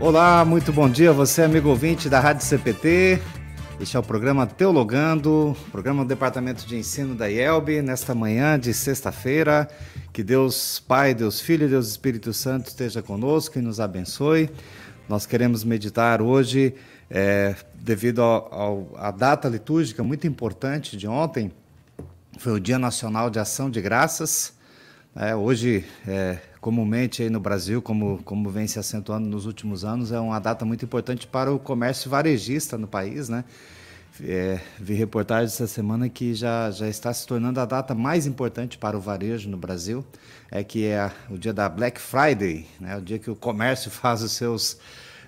Olá, muito bom dia, você amigo ouvinte da Rádio CPT. Este é o programa Teologando, programa do Departamento de Ensino da IELB, nesta manhã de sexta-feira. Que Deus Pai, Deus Filho e Deus Espírito Santo esteja conosco e nos abençoe. Nós queremos meditar hoje, é, devido à data litúrgica muito importante de ontem, foi o Dia Nacional de Ação de Graças. É, hoje, é, comumente aí no Brasil, como, como vem se acentuando nos últimos anos, é uma data muito importante para o comércio varejista no país, né? É, vi reportagem essa semana que já, já está se tornando a data mais importante para o varejo no Brasil, é que é o dia da Black Friday, né? o dia que o comércio faz os seus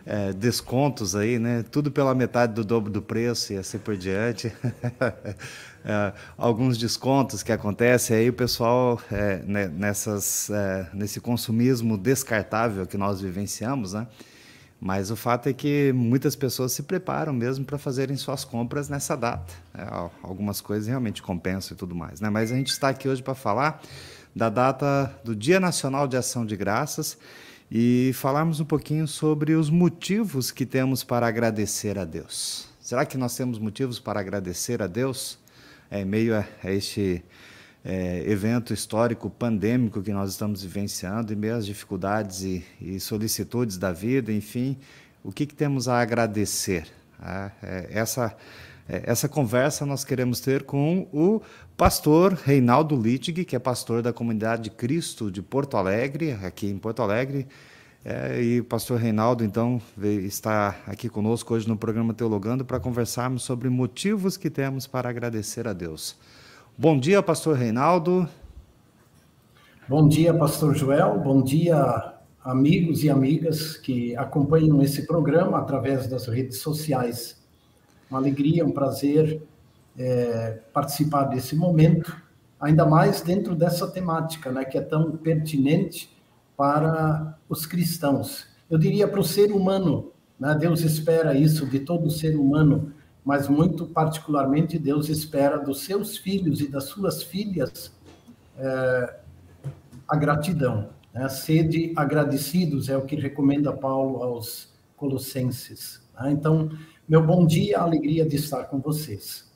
é, descontos aí, né? Tudo pela metade do dobro do preço e assim por diante. é, alguns descontos que acontecem aí, o pessoal é, né, nessas, é, nesse consumismo descartável que nós vivenciamos, né? Mas o fato é que muitas pessoas se preparam mesmo para fazerem suas compras nessa data. É, algumas coisas realmente compensam e tudo mais, né? Mas a gente está aqui hoje para falar da data do Dia Nacional de Ação de Graças e falarmos um pouquinho sobre os motivos que temos para agradecer a Deus. Será que nós temos motivos para agradecer a Deus é, em meio a, a este é, evento histórico pandêmico que nós estamos vivenciando, em meio às dificuldades e, e solicitudes da vida, enfim, o que, que temos a agradecer? Ah, é, essa, é, essa conversa nós queremos ter com o pastor Reinaldo Littig, que é pastor da Comunidade de Cristo de Porto Alegre, aqui em Porto Alegre. É, e o pastor Reinaldo, então, está aqui conosco hoje no programa Teologando para conversarmos sobre motivos que temos para agradecer a Deus. Bom dia, pastor Reinaldo. Bom dia, pastor Joel. Bom dia, amigos e amigas que acompanham esse programa através das redes sociais. Uma alegria, um prazer é, participar desse momento, ainda mais dentro dessa temática, né, que é tão pertinente para os cristãos. Eu diria para o ser humano, né, Deus espera isso de todo ser humano, mas muito particularmente Deus espera dos seus filhos e das suas filhas é, a gratidão. Né? Sede agradecidos é o que recomenda Paulo aos Colossenses. Né? Então, meu bom dia, alegria de estar com vocês.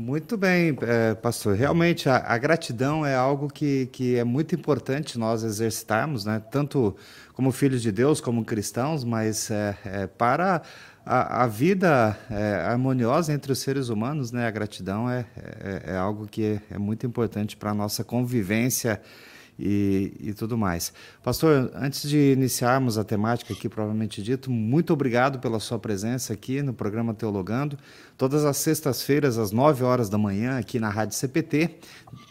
Muito bem, é, pastor. Realmente, a, a, gratidão é algo que, que é muito importante nós exercitarmos, né? tanto como filhos de Deus, como cristãos, mas é, é para a, a vida é, harmoniosa entre os seres humanos, né? a gratidão é, é, é algo que é, muito importante para a nossa convivência e, e tudo mais. Pastor, antes de iniciarmos a temática aqui, provavelmente dito, muito obrigado pela sua presença aqui no programa Teologando. Todas as sextas-feiras, às 9 horas da manhã, aqui na Rádio CPT.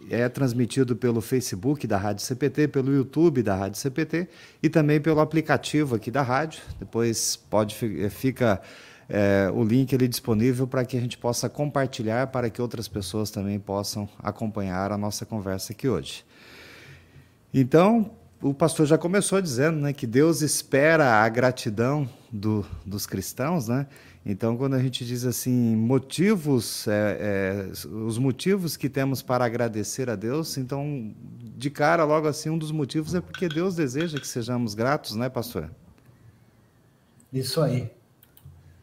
É transmitido pelo Facebook da Rádio CPT, pelo YouTube da Rádio CPT e também pelo aplicativo aqui da rádio. Depois pode fica é, o link ali disponível para que a gente possa compartilhar para que outras pessoas também possam acompanhar a nossa conversa aqui hoje. Então, o pastor já começou dizendo né, que Deus espera a gratidão do, dos cristãos, né? Então, quando a gente diz assim, motivos, é, é, os motivos que temos para agradecer a Deus, então, de cara, logo assim, um dos motivos é porque Deus deseja que sejamos gratos, né, pastor? Isso aí.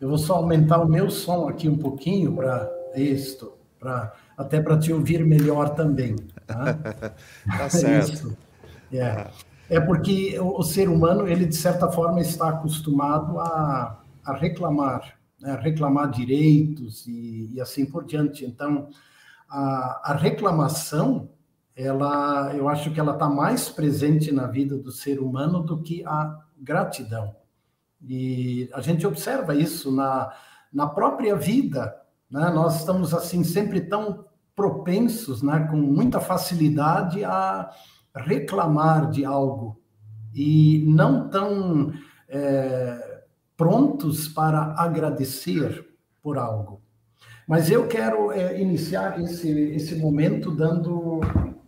Eu vou só aumentar o meu som aqui um pouquinho para isto, para até para te ouvir melhor também. Tá, tá certo. É, é porque o, o, ser humano, ele de certa forma está acostumado a, a reclamar, né? a reclamar direitos e, e, assim por diante. Então, a, a reclamação, ela, eu acho que ela está mais presente na vida do ser humano do que a gratidão. E a gente observa isso na, na própria vida, né? Nós estamos assim sempre tão propensos, né, com muita facilidade a reclamar de algo e não tão é, prontos para agradecer por algo. Mas eu quero é, iniciar esse, esse momento dando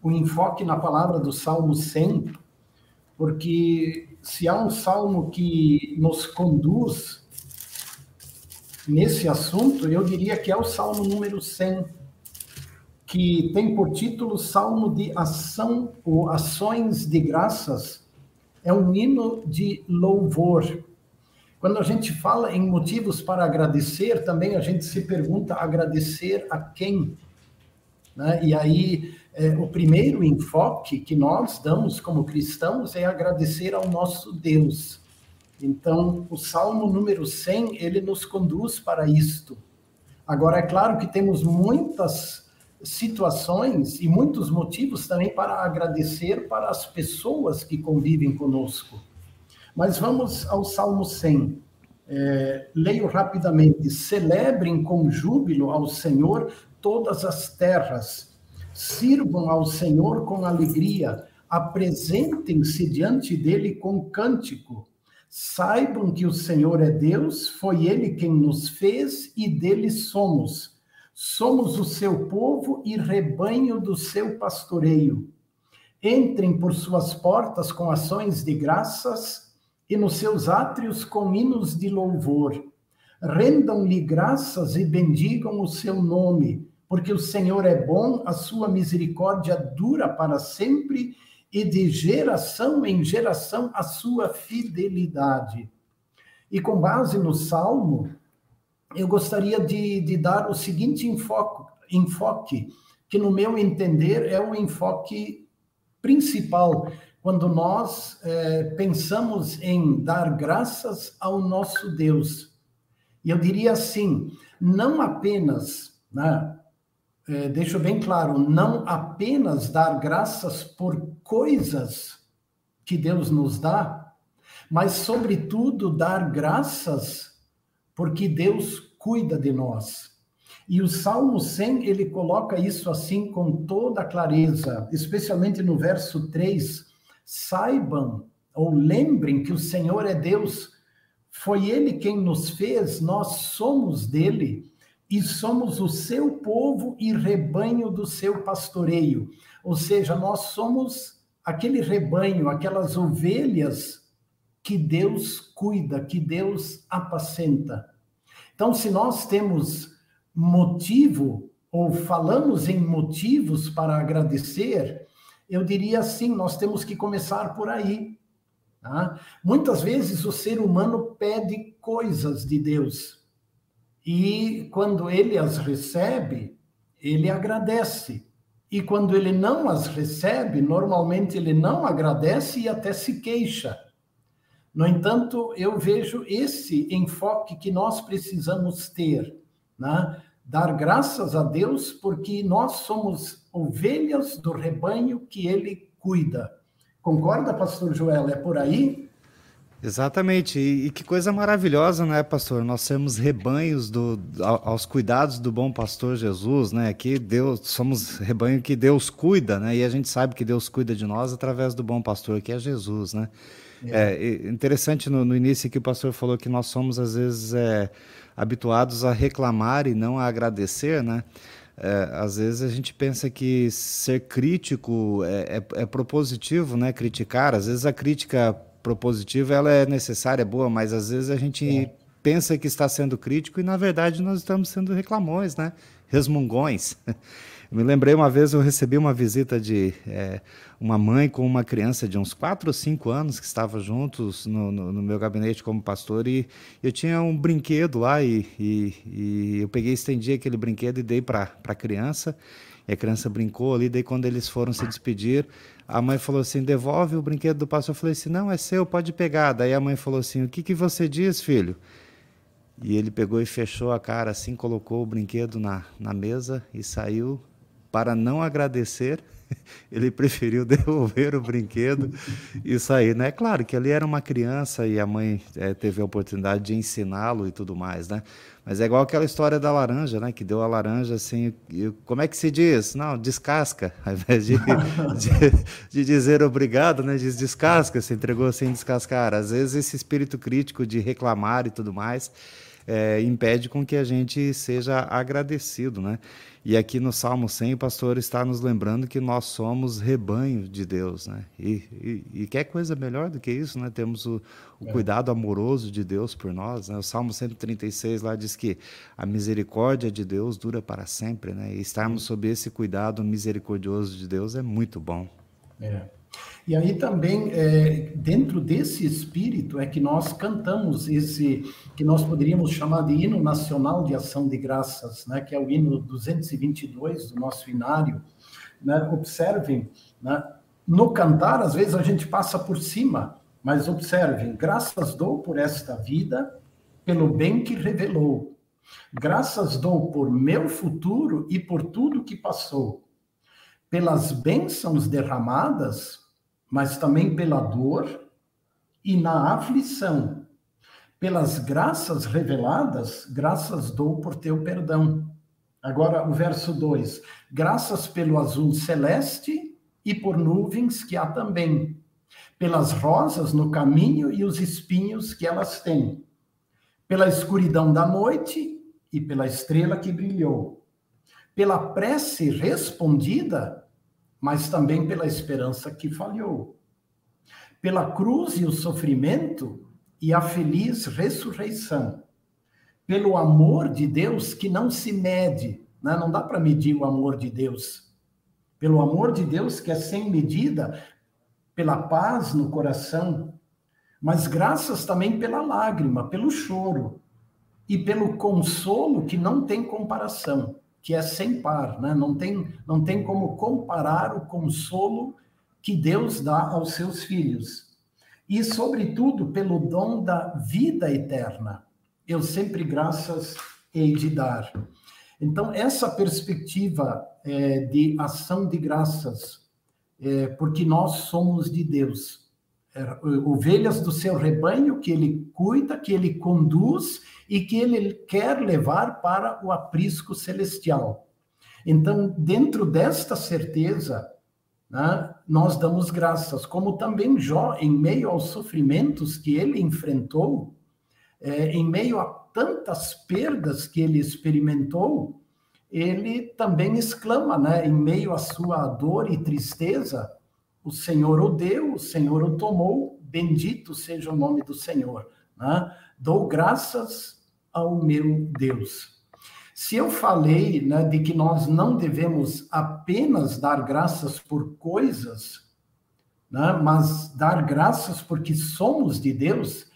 um enfoque na palavra do Salmo 100, porque se há um salmo que nos conduz nesse assunto, eu diria que é o salmo número 100 que tem por título Salmo de Ação ou Ações de Graças, é um hino de louvor. Quando a gente fala em motivos para agradecer, também a gente se pergunta agradecer a quem? Né? E aí, é, o primeiro enfoque que nós damos como cristãos é agradecer ao nosso Deus. Então, o Salmo número 100, ele nos conduz para isto. Agora, é claro que temos muitas situações e muitos motivos também para agradecer para as pessoas que convivem conosco. Mas vamos ao Salmo 100. É, leio rapidamente. Celebrem com júbilo ao Senhor todas as terras. Sirvam ao Senhor com alegria. Apresentem-se diante dele com cântico. Saibam que o Senhor é Deus, foi ele quem nos fez e dele somos Somos o seu povo e rebanho do seu pastoreio. Entrem por suas portas com ações de graças e nos seus átrios com hinos de louvor. Rendam-lhe graças e bendigam o seu nome, porque o Senhor é bom, a sua misericórdia dura para sempre e de geração em geração a sua fidelidade. E com base no Salmo, eu gostaria de, de dar o seguinte enfoque, enfoque, que no meu entender é o enfoque principal quando nós é, pensamos em dar graças ao nosso Deus. E eu diria assim, não apenas, né, é, deixo bem claro, não apenas dar graças por coisas que Deus nos dá, mas, sobretudo, dar graças porque Deus cuida de nós. E o Salmo 100, ele coloca isso assim com toda clareza, especialmente no verso 3. Saibam ou lembrem que o Senhor é Deus, foi Ele quem nos fez, nós somos dele e somos o seu povo e rebanho do seu pastoreio. Ou seja, nós somos aquele rebanho, aquelas ovelhas que Deus cuida, que Deus apacenta. Então, se nós temos motivo, ou falamos em motivos para agradecer, eu diria assim: nós temos que começar por aí. Tá? Muitas vezes o ser humano pede coisas de Deus, e quando ele as recebe, ele agradece. E quando ele não as recebe, normalmente ele não agradece e até se queixa. No entanto, eu vejo esse enfoque que nós precisamos ter, né? dar graças a Deus porque nós somos ovelhas do rebanho que ele cuida. Concorda, pastor Joel? É por aí? Exatamente, e, e, que coisa maravilhosa, né, pastor? Nós sermos rebanhos do, aos cuidados do bom pastor Jesus, né? Que Deus, somos rebanho que Deus cuida, né? E a gente sabe que Deus cuida de nós através do bom pastor, que é Jesus, né? É, é interessante no, no, início que o pastor falou que nós somos, às vezes, é, habituados a reclamar e não a agradecer, né? É, às vezes a gente pensa que ser crítico é, é, é, propositivo, né? Criticar. Às vezes a crítica propositiva ela é necessária, é boa, mas às vezes a gente é. pensa que está sendo crítico e na verdade nós estamos sendo reclamões, né? Resmungões. Me lembrei uma vez eu recebi uma visita de é, uma mãe com uma criança de uns 4 ou 5 anos que estava juntos no, no, no, meu gabinete como pastor e eu tinha um brinquedo lá e, e, e eu peguei estendi aquele brinquedo e dei para a criança e a criança brincou ali, daí quando eles foram se despedir, a mãe falou assim, devolve o brinquedo do pastor. Eu falei assim, não, é seu, pode pegar. Daí a mãe falou assim, o que, que você diz, filho? E ele pegou e fechou a cara assim, colocou o brinquedo na, na mesa e saiu para não agradecer, ele preferiu devolver o brinquedo e sair, né? Claro que ali era uma criança e a mãe é, teve a oportunidade de ensiná-lo e tudo mais, né? Mas é igual aquela história da laranja, né? Que deu a laranja assim, e, como é que se diz? Não, descasca, ao invés de, de, de, dizer obrigado, né? Diz descasca, se entregou sem descascar. Às vezes esse espírito crítico de reclamar e tudo mais é, impede com que a gente seja agradecido, né? E aqui no Salmo 100, o pastor está nos lembrando que nós somos rebanho de Deus, né? E, e, e quer coisa melhor do que isso, né? Temos o, o é. cuidado amoroso de Deus por nós, né? O Salmo 136 lá diz que a misericórdia de Deus dura para sempre, né? E estarmos sob esse cuidado misericordioso de Deus é muito bom. É. E aí também, é, dentro desse espírito, é que nós cantamos esse, que nós poderíamos chamar de hino nacional de ação de graças, né, que é o hino 222 do nosso inário. Né? Observem, né? no cantar, às vezes a gente passa por cima, mas observem, graças dou por esta vida, pelo bem que revelou. Graças dou por meu futuro e por tudo que passou. Pelas bênçãos derramadas, mas também pela dor e na aflição. Pelas graças reveladas, graças dou por teu perdão. Agora o verso 2: Graças pelo azul celeste e por nuvens que há também, pelas rosas no caminho e os espinhos que elas têm, pela escuridão da noite e pela estrela que brilhou, pela prece respondida mas também pela esperança que falhou. Pela cruz e o sofrimento e a feliz ressurreição. Pelo amor de Deus que não se mede, né? não dá para medir o amor de Deus. Pelo amor de Deus que é sem medida, pela paz no coração, mas graças também pela lágrima, pelo choro e pelo consolo que não tem comparação que é sem par, né? não, tem, não tem como comparar o consolo que Deus dá aos seus filhos. E, sobretudo, pelo dom da vida eterna. Eu sempre graças hei de dar. Então, essa perspectiva é, de ação de graças, é, porque nós somos de Deus, é, ovelhas do seu rebanho que ele cuida, que ele conduz e que ele quer levar para o aprisco celestial. Então, dentro desta certeza, né, nós damos graças, como também Jó, em meio aos sofrimentos que ele enfrentou, é, em meio a tantas perdas que ele experimentou, ele também exclama, né, em meio à sua dor e tristeza, o Senhor o deu, o Senhor o tomou, bendito seja o nome do Senhor. Né? Dou graças ao meu Deus. Se eu falei né, de que nós não devemos apenas dar graças por coisas, né, mas dar graças porque somos de Deus,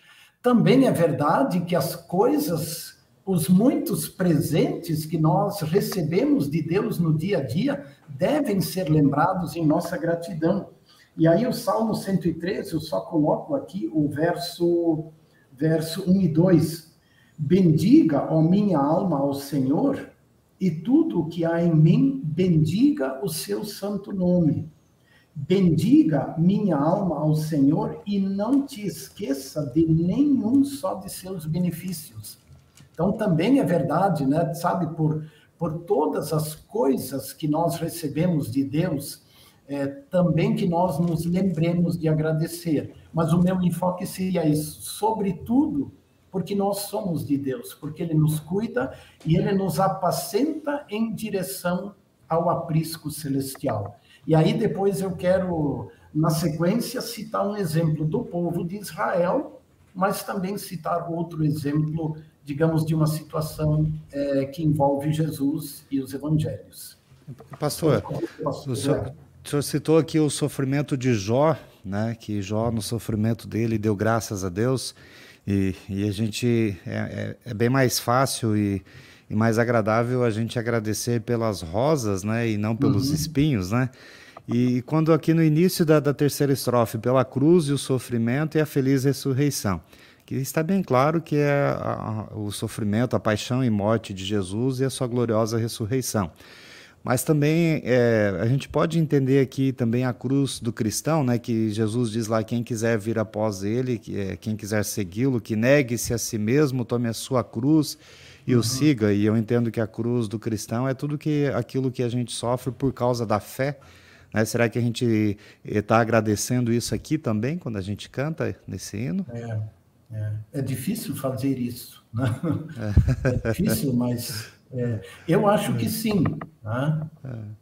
também é verdade que as coisas, os muitos presentes que nós recebemos de Deus no dia a dia, devem ser lembrados em nossa gratidão. E aí o Salmo 113, eu só coloco aqui o verso, verso 1 e 2 Bendiga, ó minha alma, ao Senhor, e tudo o que há em mim, bendiga o seu santo nome. Bendiga minha alma ao Senhor e não te esqueça de nenhum só de seus benefícios. Então também é verdade, né? Sabe, por, por todas as coisas que nós recebemos de Deus, é, também que nós nos lembremos de agradecer. Mas o meu enfoque seria isso, sobretudo porque nós somos de Deus, porque Ele nos cuida e Ele nos apacenta em direção ao aprisco celestial. E aí depois eu quero, na sequência, citar um exemplo do povo de Israel, mas também citar outro exemplo, digamos, de uma situação é, que envolve Jesus e os evangelhos. Pastor, o senhor, o senhor citou aqui o sofrimento de Jó, né? que Jó, no sofrimento dele, deu graças a Deus. E, e a gente é, é, é, bem mais fácil e, e, mais agradável a gente agradecer pelas rosas, né, e não pelos uhum. espinhos, né? E quando aqui no início da, da terceira estrofe, pela cruz e o sofrimento e a feliz ressurreição, que está bem claro que é a, a, o sofrimento, a paixão e morte de Jesus e a sua gloriosa ressurreição. Mas também é, a gente pode entender aqui também a cruz do cristão, né? Que Jesus diz lá quem quiser vir após Ele, que, é, quem quiser segui-lo, que negue-se a si mesmo, tome a sua cruz e uhum. o siga. E eu entendo que a cruz do cristão é tudo que aquilo que a gente sofre por causa da fé. Né? Será que a gente está agradecendo isso aqui também quando a gente canta nesse hino? É, é, é difícil fazer isso, né? é, é difícil, mas é, eu acho que sim. Né?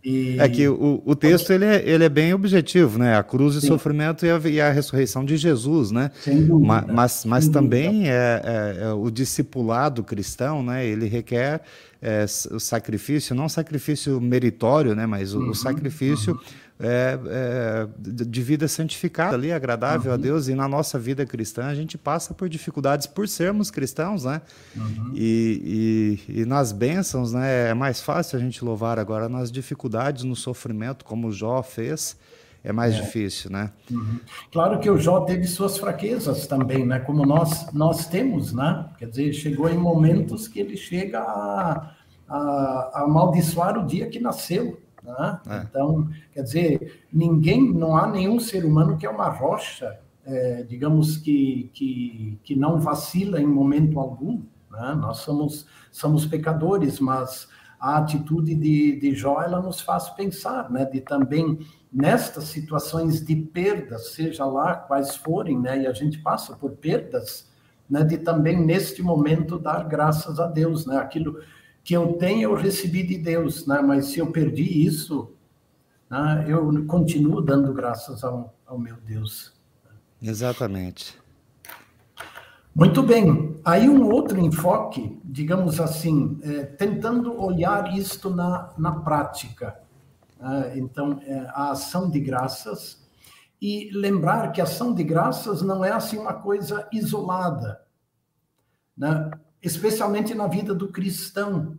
E... É que o, o texto ele é, ele é bem objetivo, né? A cruz e o sofrimento e a, e a, ressurreição de Jesus, né? Dúvida. Mas, mas, mas também é, é, é, o discipulado cristão, né? Ele requer é, o sacrifício, não sacrifício meritório, né? Mas o, uhum, o sacrifício uhum é, é, de vida santificada ali, agradável uhum. a Deus, e na nossa vida cristã a gente passa por dificuldades por sermos cristãos, né? Uhum. E, e, e, nas bênçãos, né? É mais fácil a gente louvar agora nas dificuldades, no sofrimento, como Jó fez, é mais é. difícil, né? Uhum. Claro que o Jó teve suas fraquezas também, né? Como nós, nós temos, né? Quer dizer, chegou em momentos que ele chega a, a, a amaldiçoar o dia que nasceu, né? É. Então, quer dizer, ninguém, não há nenhum ser humano que é uma rocha, é, digamos que, que, que não vacila em momento algum. Né? Nós somos, somos pecadores, mas a atitude de, de Jó, ela nos faz pensar, né? De também, nestas situações de perdas, seja lá quais forem, né? E a gente passa por perdas, né? De também, neste momento, dar graças a Deus, né? Aquilo que eu tenho eu recebi de Deus, né? Mas se eu perdi isso, né? eu continuo dando graças ao, ao meu Deus. Exatamente. Muito bem. Aí um outro enfoque, digamos assim, é, tentando olhar isto na, na prática. É, então, é, a ação de graças e lembrar que a ação de graças não é assim uma coisa isolada. Né? Especialmente na vida do cristão.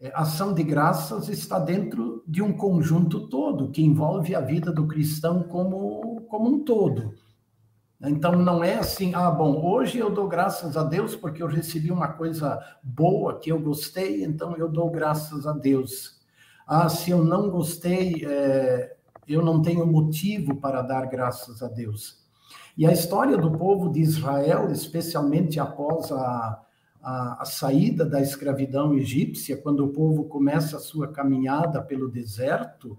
É, ação de graças está dentro de um conjunto todo, que envolve a vida do cristão como, como um todo. Então, não é assim, ah, bom, hoje eu dou graças a Deus porque eu recebi uma coisa boa que eu gostei, então eu dou graças a Deus. Ah, se eu não gostei, é, eu não tenho motivo para dar graças a Deus. E a história do povo de Israel, especialmente após a, a, a, saída da escravidão egípcia, quando o povo começa a sua caminhada pelo deserto,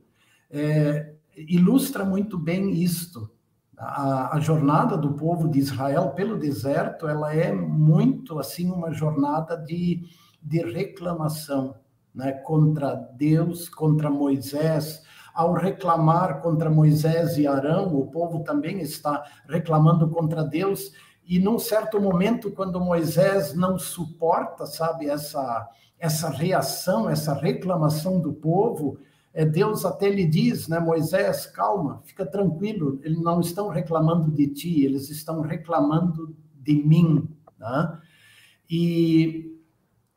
é, ilustra muito bem isto. A, a, jornada do povo de Israel pelo deserto, ela é muito assim uma jornada de, de reclamação, né, contra Deus, contra Moisés. Ao reclamar contra Moisés e Arão, o povo também está reclamando contra Deus e num certo momento, quando Moisés não suporta, sabe, essa, essa reação, essa reclamação do povo, é, Deus até lhe diz, né, Moisés, calma, fica tranquilo, eles não estão reclamando de ti, eles estão reclamando de mim. Né? E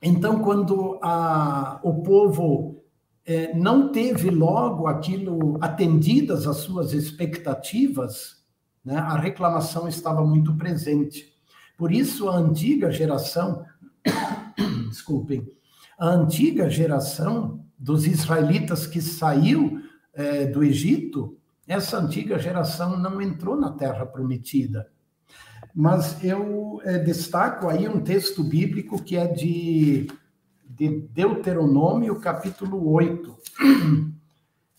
então, quando a, o povo é, não teve logo aquilo atendidas as suas expectativas, né? A reclamação estava muito presente. Por isso, a antiga geração, desculpem, a antiga geração dos israelitas que saiu é, do Egito, essa antiga geração não entrou na terra prometida. Mas eu é, destaco aí um texto bíblico que é de, de Deuteronômio, capítulo 8.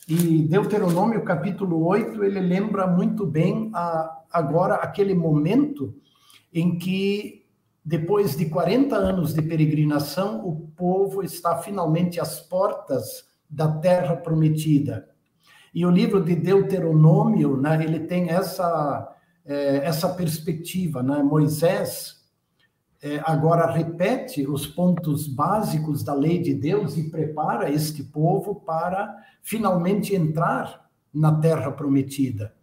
E Deuteronômio capítulo 8, ele lembra muito bem a, agora aquele momento em que, depois de 40 anos de peregrinação, o povo está finalmente às portas da terra prometida. E o livro de Deuteronômio, né, ele tem essa, é, essa perspectiva. Né? Moisés é, agora repete os pontos básicos da lei de Deus e prepara este povo para finalmente entrar na terra prometida.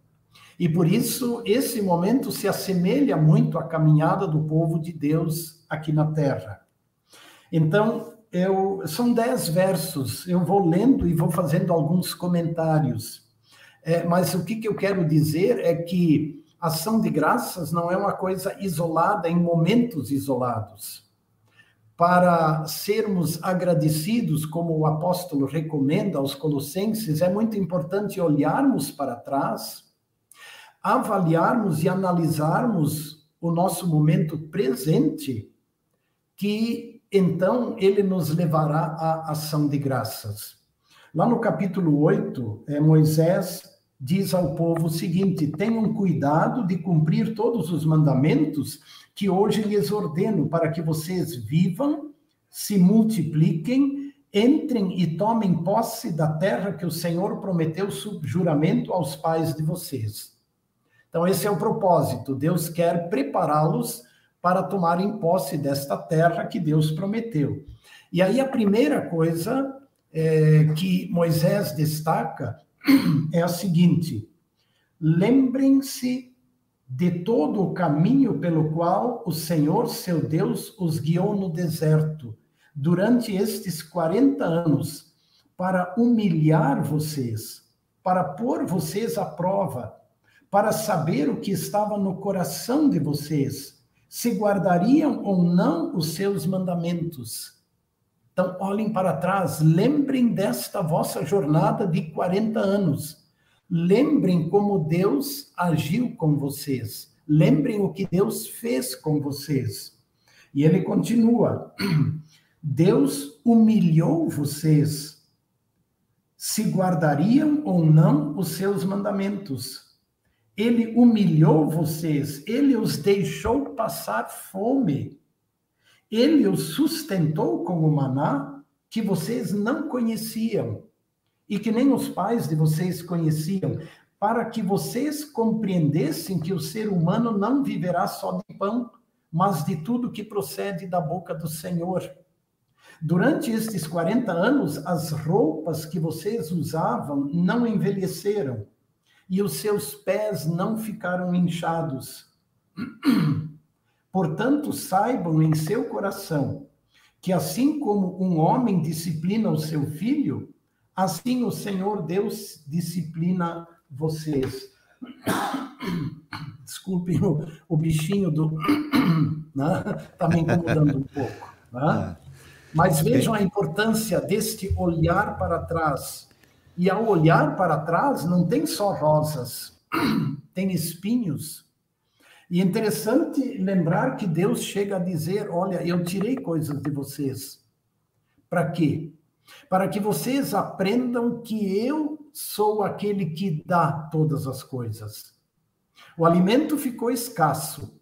E por isso, esse momento se assemelha muito à caminhada do povo de Deus aqui na terra. Então, eu, são dez versos, eu vou lendo e vou fazendo alguns comentários. É, mas o que, que eu quero dizer é que ação de graças não é uma coisa isolada em momentos isolados. Para sermos agradecidos, como o apóstolo recomenda aos Colossenses, é muito importante olharmos para trás, avaliarmos e analisarmos o nosso momento presente, que então ele nos levará à ação de graças. Lá no capítulo 8, é, Moisés diz ao povo o seguinte: tenham cuidado de cumprir todos os mandamentos que hoje lhes ordeno, para que vocês vivam, se multipliquem, entrem e tomem posse da terra que o Senhor prometeu sob juramento aos pais de vocês. Então, esse é o propósito. Deus quer prepará-los para tomarem posse desta terra que Deus prometeu. E aí, a primeira coisa é, que Moisés destaca é a seguinte: lembrem-se de todo o caminho pelo qual o Senhor, seu Deus, os guiou no deserto durante estes 40 anos para humilhar vocês, para pôr vocês à prova, para saber o que estava no coração de vocês, se guardariam ou não os seus mandamentos. Então, olhem para trás, lembrem desta vossa jornada de 40 anos. Lembrem como Deus agiu com vocês. Lembrem o que Deus fez com vocês. E ele continua: Deus humilhou vocês. Se guardariam ou não os seus mandamentos. Ele humilhou vocês, ele os deixou passar fome ele os sustentou com o maná que vocês não conheciam e que nem os pais de vocês conheciam, para que vocês compreendessem que o ser humano não viverá só de pão, mas de tudo que procede da boca do Senhor. Durante estes 40 anos, as roupas que vocês usavam não envelheceram e os seus pés não ficaram inchados. Portanto, saibam em seu coração que, assim como um homem disciplina o seu filho, assim o Senhor Deus disciplina vocês. Desculpem o, o bichinho do. Está né? me incomodando um pouco. Né? É. Mas vejam a importância deste olhar para trás. E ao olhar para trás, não tem só rosas, tem espinhos, e é interessante lembrar que Deus chega a dizer: Olha, eu tirei coisas de vocês. Para quê? Para que vocês aprendam que eu sou aquele que dá todas as coisas. O alimento ficou escasso,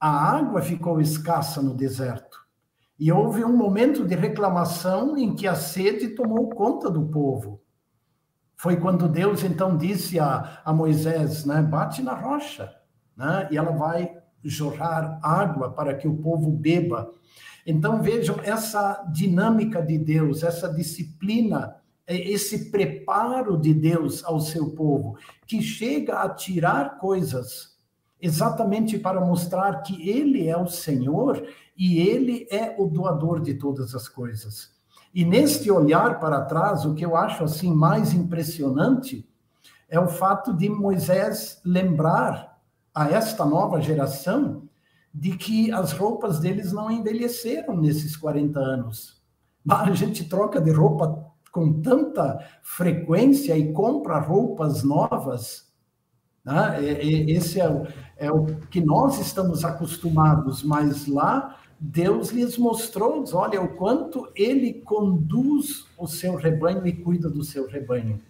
a água ficou escassa no deserto. E houve um momento de reclamação em que a sede tomou conta do povo. Foi quando Deus então disse a, a Moisés, né, bate na rocha né? e ela vai jorrar água para que o povo beba. Então vejam essa dinâmica de Deus, essa disciplina, é, esse preparo de Deus ao seu povo, que chega a tirar coisas exatamente para mostrar que ele é o Senhor e ele é o doador de todas as coisas. E neste olhar para trás, o que eu acho assim mais impressionante é o fato de Moisés lembrar a esta nova geração de que as roupas deles não envelheceram nesses 40 anos. A gente troca de roupa com tanta frequência e compra roupas novas. Né? Esse é o, é o que nós estamos acostumados, mas lá Deus lhes mostrou, olha, o quanto ele conduz o seu rebanho e cuida do seu rebanho.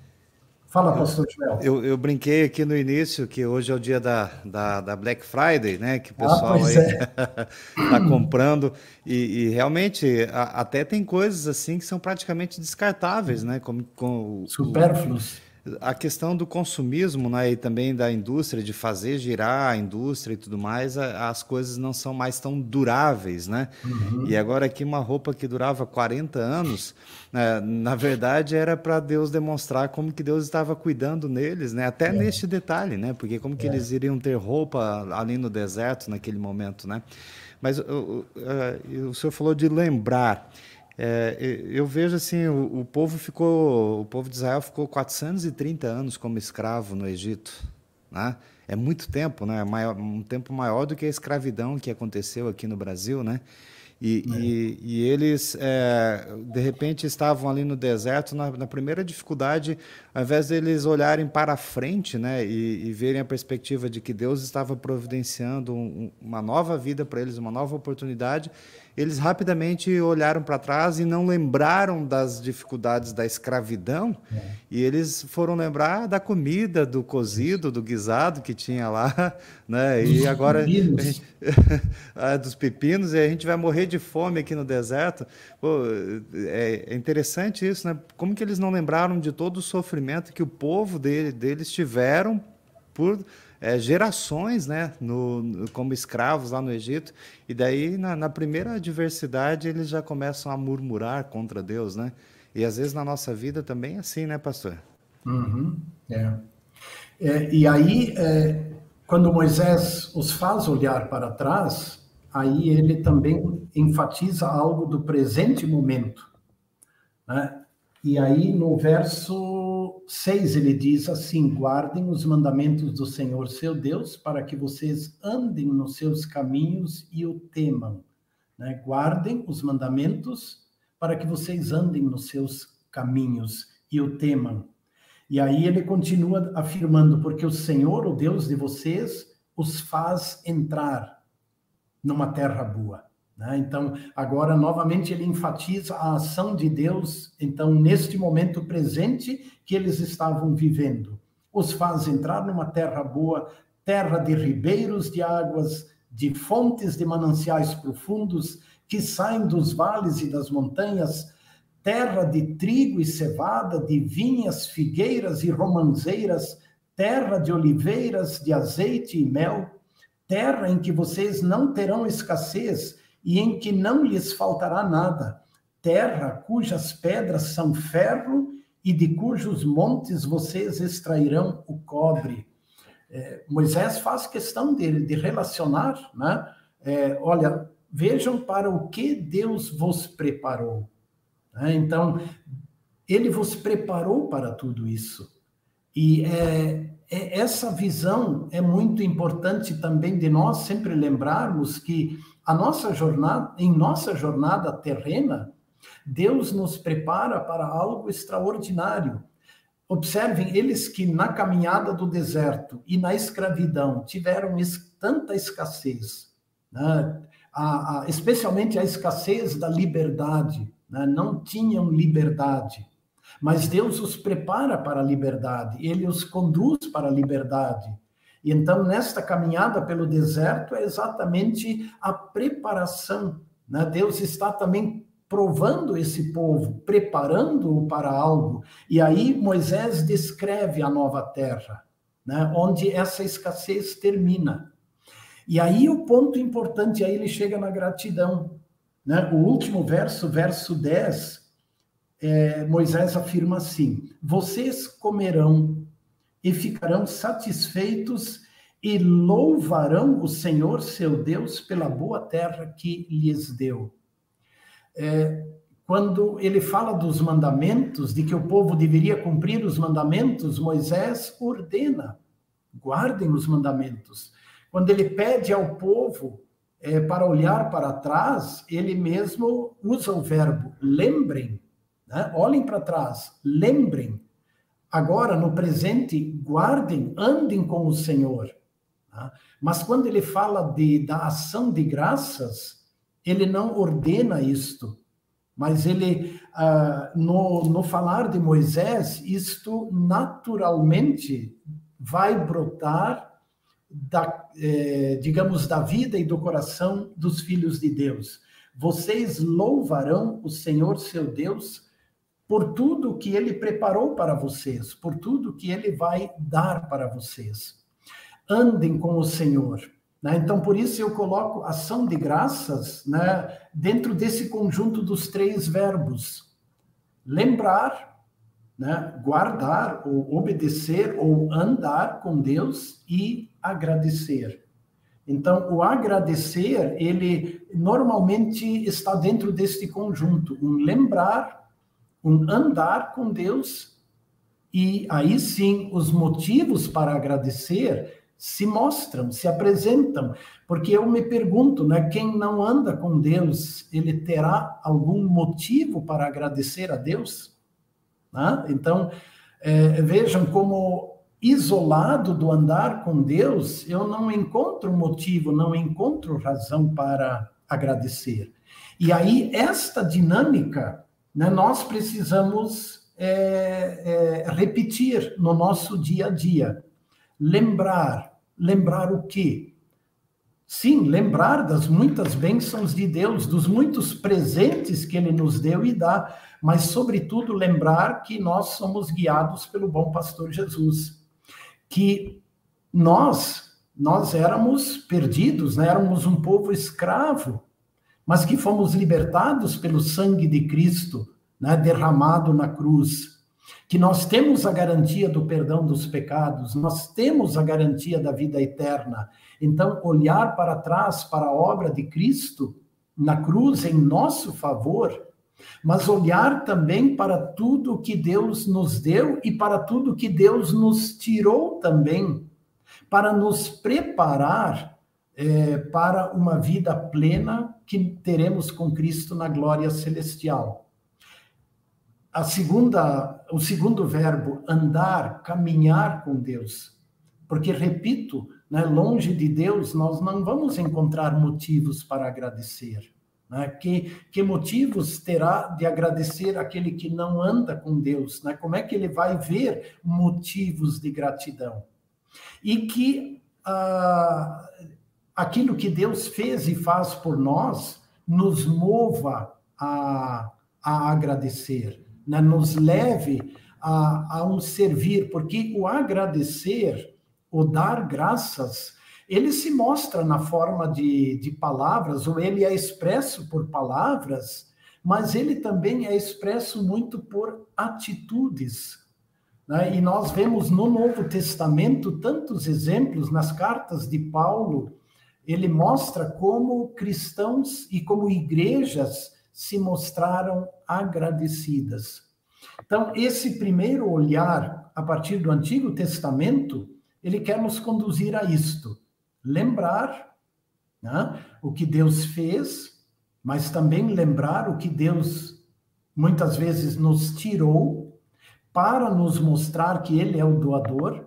Fala, pastor Joel. Eu, eu, brinquei aqui no início que hoje é o dia da, da, da Black Friday, né? Que o ah, pessoal ah, aí está é. comprando. E, e realmente a, até tem coisas assim que são praticamente descartáveis, né? Como, com, Supérfluos a questão do consumismo né, e também da indústria, de fazer girar a indústria e tudo mais, a, as coisas não são mais tão duráveis. Né? Uhum. E agora aqui uma roupa que durava 40 anos, né, na verdade era para Deus demonstrar como que Deus estava cuidando neles, né? até é. neste detalhe, né? porque como que é. eles iriam ter roupa ali no deserto naquele momento. Né? Mas o, o, o senhor falou de lembrar. É, eu vejo assim, o, o, povo ficou, o povo de Israel ficou 430 anos como escravo no Egito, né? É muito tempo, né? Maior, um tempo maior do que a escravidão que aconteceu aqui no Brasil, né? E, é. e, e, eles, é, de repente, estavam ali no deserto, na, na, primeira dificuldade, ao invés deles olharem para frente né, e, e verem a perspectiva de que Deus estava providenciando um, uma nova vida para eles, uma nova oportunidade, eles rapidamente olharam para trás e não lembraram das dificuldades da escravidão, é. e eles foram lembrar da comida, do cozido, do guisado que tinha lá, né? E agora gente, ah, dos pepinos, e a gente vai morrer de fome aqui no deserto. Pô, é, é, interessante isso, né? Como que eles não lembraram de todo o sofrimento que o povo dele, deles tiveram por é, gerações né, no, no, como escravos lá no Egito, e daí na, na, primeira adversidade eles já começam a murmurar contra Deus, né? E às vezes na nossa vida também é assim, né, pastor? Uhum, é. é. e aí, é, quando Moisés os faz olhar para trás, aí ele também enfatiza algo do presente momento. Né? E aí, no verso 6, ele diz assim: Guardem os mandamentos do Senhor seu Deus, para que vocês andem nos seus caminhos e o temam. Né? Guardem os mandamentos para que vocês andem nos seus caminhos e o temam. E aí ele continua afirmando: Porque o Senhor, o Deus de vocês, os faz entrar numa terra boa. Né? Então, agora, novamente, ele enfatiza a ação de Deus, então, neste momento presente que eles estavam vivendo. Os faz entrar numa terra boa, terra de ribeiros de águas, de fontes de mananciais profundos que saem dos vales e das montanhas, terra de trigo e cevada, de vinhas, figueiras e romanzeiras, terra de oliveiras, de azeite e mel, terra em que vocês não terão escassez e em que não lhes faltará nada, terra cujas pedras são ferro e de cujos montes vocês extrairão o cobre. É, Moisés faz questão de, de relacionar, né? É, olha, vejam para o que Deus vos preparou. Né? Então, ele vos preparou para tudo isso. E é, essa visão é muito importante também de nós sempre lembrarmos que a nossa jornada, em nossa jornada terrena, Deus nos prepara para algo extraordinário. Observem, eles que na caminhada do deserto e na escravidão tiveram tanta escassez, né? a, a, especialmente a escassez da liberdade, né? não tinham liberdade. Mas Deus os prepara para a liberdade, ele os conduz para a liberdade. E então, nesta caminhada pelo deserto, é exatamente a preparação. Né? Deus está também provando esse povo, preparando-o para algo. E aí Moisés descreve a nova terra, né? onde essa escassez termina. E aí o ponto importante, aí ele chega na gratidão. Né? O último verso, verso 10, é, Moisés afirma assim: Vocês comerão e ficarão satisfeitos e louvarão o Senhor seu Deus pela boa terra que lhes deu. É, quando ele fala dos mandamentos, de que o povo deveria cumprir os mandamentos, Moisés ordena: guardem os mandamentos. Quando ele pede ao povo é, para olhar para trás, ele mesmo usa o verbo lembrem, né? olhem para trás, lembrem Agora, no presente, guardem, andem com o Senhor. Tá? Mas quando ele fala de, da ação de graças, ele não ordena isto. Mas ele, ah, no, no falar de Moisés, isto naturalmente vai brotar da, eh, digamos, da vida e do coração dos filhos de Deus. Vocês louvarão o Senhor seu Deus por tudo que ele preparou para vocês, por tudo que ele vai dar para vocês. Andem com o Senhor. Né? Então, por isso eu coloco ação de graças né, dentro desse conjunto dos três verbos: lembrar, né, guardar, ou obedecer, ou andar com Deus e agradecer. Então, o agradecer, ele normalmente está dentro deste conjunto, um lembrar, um andar com Deus. E aí sim, os motivos para agradecer se mostram, se apresentam, porque eu me pergunto, né, quem não anda com Deus, ele terá algum motivo para agradecer a Deus? Né? Então, é, vejam como isolado do andar com Deus, eu não encontro motivo, não encontro razão para agradecer. E aí, esta dinâmica né, nós precisamos é, é, repetir no nosso dia a dia. Lembrar. Lembrar o quê? Sim, lembrar das muitas bênçãos de Deus, dos muitos presentes que Ele nos deu e dá, mas, sobretudo, lembrar que nós somos guiados pelo bom pastor Jesus. Que nós, nós éramos perdidos, né? éramos um povo escravo, mas que fomos libertados pelo sangue de Cristo, né, derramado na cruz. que nós temos a garantia do perdão dos pecados, nós temos a garantia da vida eterna. Então, olhar para trás para a obra de Cristo na cruz em nosso favor, mas olhar também para tudo que Deus nos deu e para tudo que Deus nos tirou também, para nos preparar é, para uma vida plena que teremos com Cristo na glória celestial. A segunda, o segundo verbo, andar, caminhar com Deus. Porque, repito, né, longe de Deus, nós não vamos encontrar motivos para agradecer. Né? Que, que motivos terá de agradecer aquele que não anda com Deus? Né? Como é que ele vai ver motivos de gratidão? E que ah, aquilo que Deus fez e faz por nós nos mova a, a agradecer, né? nos leve a, a um servir, porque o agradecer, o dar graças, ele se mostra na forma de, de palavras, ou ele é expresso por palavras, mas ele também é expresso muito por atitudes. Né? E nós vemos no Novo Testamento tantos exemplos, nas cartas de Paulo, ele mostra como cristãos e como igrejas se mostraram agradecidas. Então, esse primeiro olhar a partir do Antigo Testamento, ele quer nos conduzir a isto: lembrar né, o que Deus fez, mas também lembrar o que Deus muitas vezes nos tirou para nos mostrar que Ele é o doador,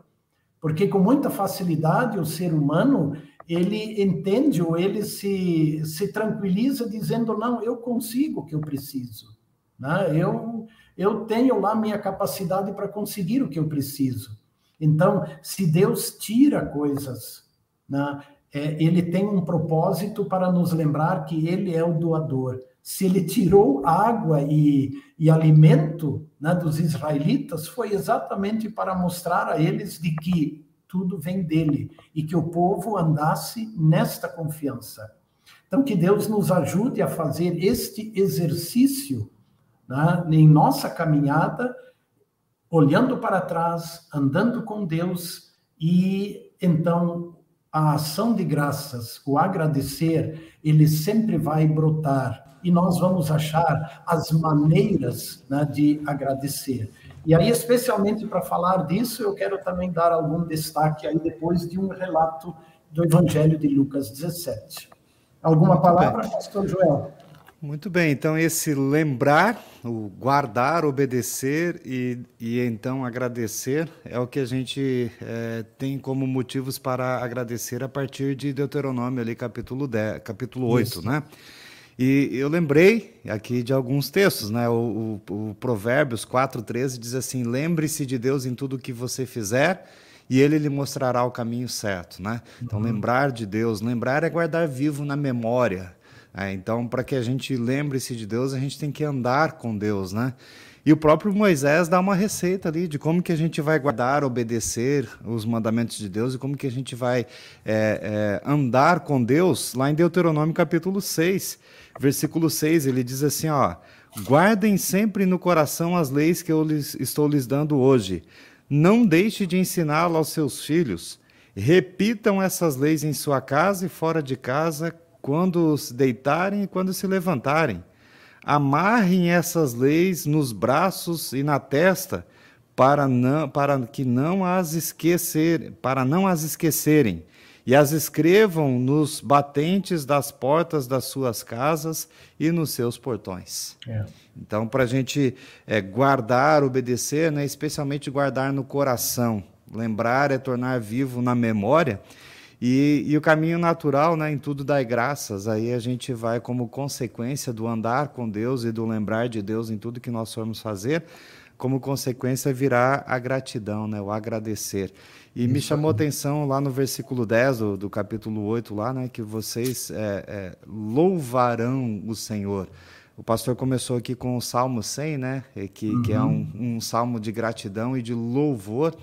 porque com muita facilidade o ser humano ele entende ou ele se, se tranquiliza dizendo não, eu consigo o que eu preciso, né? Eu eu tenho lá minha capacidade para conseguir o que eu preciso. Então, se Deus tira coisas né, é, ele tem um propósito para nos lembrar que ele é o doador. Se ele tirou água e, e alimento né, dos israelitas, foi exatamente para mostrar a eles de que tudo vem dele e que o povo andasse nesta confiança. Então, que Deus nos ajude a fazer este exercício né, em nossa caminhada, olhando para trás, andando com Deus e então a ação de graças, o agradecer, ele sempre vai brotar e nós vamos achar as maneiras né, de agradecer. E aí, especialmente para falar disso, eu quero também dar algum destaque aí depois de um relato do Evangelho de Lucas 17. Alguma palavra, Pastor Joel? Muito bem, então esse lembrar, o guardar, obedecer e, e então agradecer é o que a gente é, tem como motivos para agradecer a partir de Deuteronômio, ali, capítulo, 10, capítulo 8, Isso. né? E eu lembrei aqui de alguns textos, né? O, o, o Provérbios 4,13 diz assim: Lembre-se de Deus em tudo que você fizer e ele lhe mostrará o caminho certo, né? Então, uhum. lembrar de Deus, lembrar é guardar vivo na memória, é, então, para que a gente lembre-se de Deus, a gente tem que andar com Deus, né? E o próprio Moisés dá uma receita ali de como que a gente vai guardar, obedecer os mandamentos de Deus e como que a gente vai é, é, andar com Deus, lá em Deuteronômio capítulo 6, versículo 6, ele diz assim, ó, guardem sempre no coração as leis que eu lhes, estou lhes dando hoje, não deixe de ensiná-las aos seus filhos, repitam essas leis em sua casa e fora de casa, quando se deitarem e quando se levantarem. Amarrem essas leis nos braços e na testa, para, não, para que não as esquecer, para não as esquecerem, e as escrevam nos batentes das portas das suas casas e nos seus portões. É. Então, para a gente é, guardar, obedecer, né, especialmente guardar no coração, lembrar é tornar vivo na memória. E, e, o caminho natural, né, em tudo dai graças. Aí a gente vai como consequência do andar com Deus e do lembrar de Deus em tudo que nós formos fazer, como consequência virá a gratidão, né, o agradecer. E Isso me chamou a atenção lá no versículo 10 do, do capítulo 8, lá, né, que vocês é, é, louvarão o Senhor. O pastor começou aqui com o Salmo 100, né, que, uhum. que é uhum. um, um salmo de gratidão e de louvor.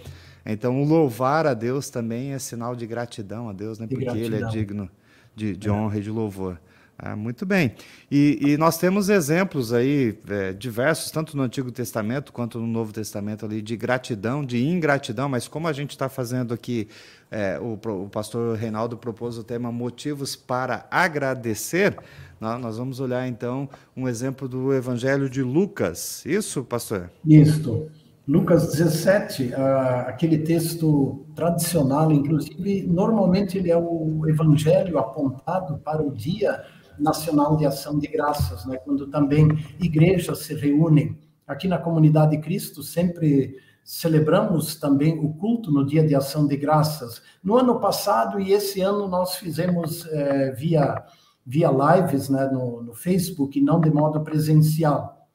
Então, o louvar a Deus também é sinal de gratidão a Deus, né? porque Ele é digno de, de é. honra e de louvor. Ah, muito bem. E, e, nós temos exemplos aí é, diversos, tanto no Antigo Testamento quanto no Novo Testamento, ali, de gratidão, de ingratidão, mas como a gente está fazendo aqui, é, o, o, pastor Reinaldo propôs o tema Motivos para Agradecer, nós, nós vamos olhar então um exemplo do Evangelho de Lucas. Isso, pastor? Isso. Lucas 17, uh, aquele texto tradicional, inclusive, normalmente ele é o evangelho apontado para o dia Nacional de Ação de Graças, né? quando também igrejas se reúnem. Aqui na Comunidade de Cristo sempre celebramos também o culto no Dia de Ação de Graças. No ano passado e esse ano nós fizemos é, via via lives né, no, no, Facebook, não de modo presencial.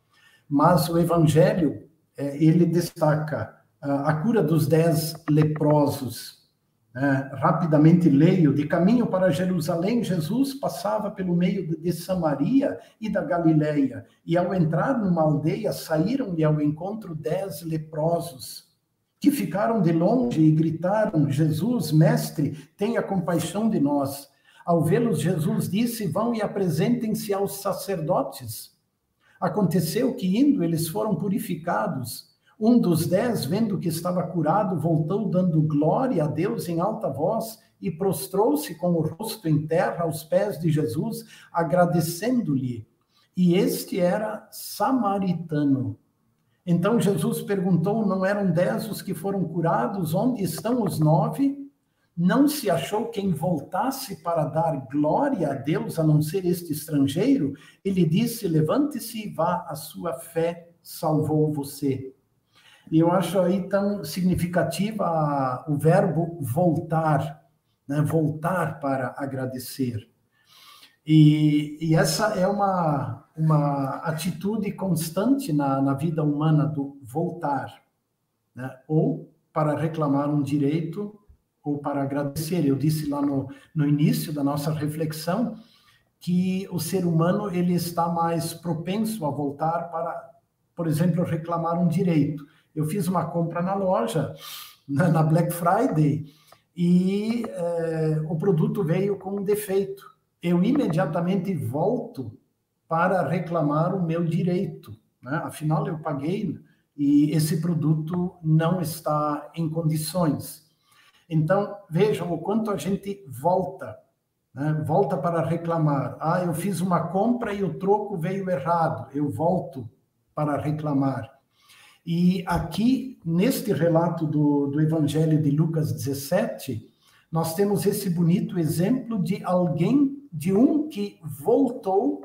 Mas o Evangelho ele destaca a, a cura dos dez leprosos é, rapidamente leio: de caminho para Jerusalém, Jesus passava pelo meio de, de Samaria e da Galileia, e ao entrar numa aldeia, saíram-lhe ao encontro dez leprosos, que ficaram de longe e gritaram: Jesus, mestre, tenha compaixão de nós. Ao vê-los, Jesus disse: Vão e apresentem-se aos sacerdotes. Aconteceu que, indo, eles foram purificados. Um dos dez, vendo que estava curado, voltou dando glória a Deus em alta voz e prostrou-se com o rosto em terra aos pés de Jesus, agradecendo-lhe. E este era samaritano. Então Jesus perguntou: Não eram dez os que foram curados? Onde estão os nove? Não se achou quem voltasse para dar glória a Deus, a não ser este estrangeiro? Ele disse: Levante-se e vá, a sua fé salvou você. E eu acho aí tão significativa o verbo voltar, né? voltar para agradecer. E, e, essa é uma, uma atitude constante na, na vida humana do voltar, né? ou para reclamar um direito, ou para agradecer. Eu disse lá no, no início da nossa reflexão que o ser humano ele está mais propenso a voltar para, por exemplo, reclamar um direito eu fiz uma compra na loja, na, na Black Friday, e é, o produto veio com um defeito. Eu imediatamente volto para reclamar o meu direito. Né? Afinal, eu paguei e esse produto não está em condições. Então, vejam o quanto a gente volta, né? volta para reclamar. Ah, eu fiz uma compra e o troco veio errado, eu volto para reclamar. E aqui, neste relato do, do Evangelho de Lucas 17, nós temos esse bonito exemplo de alguém, de um que voltou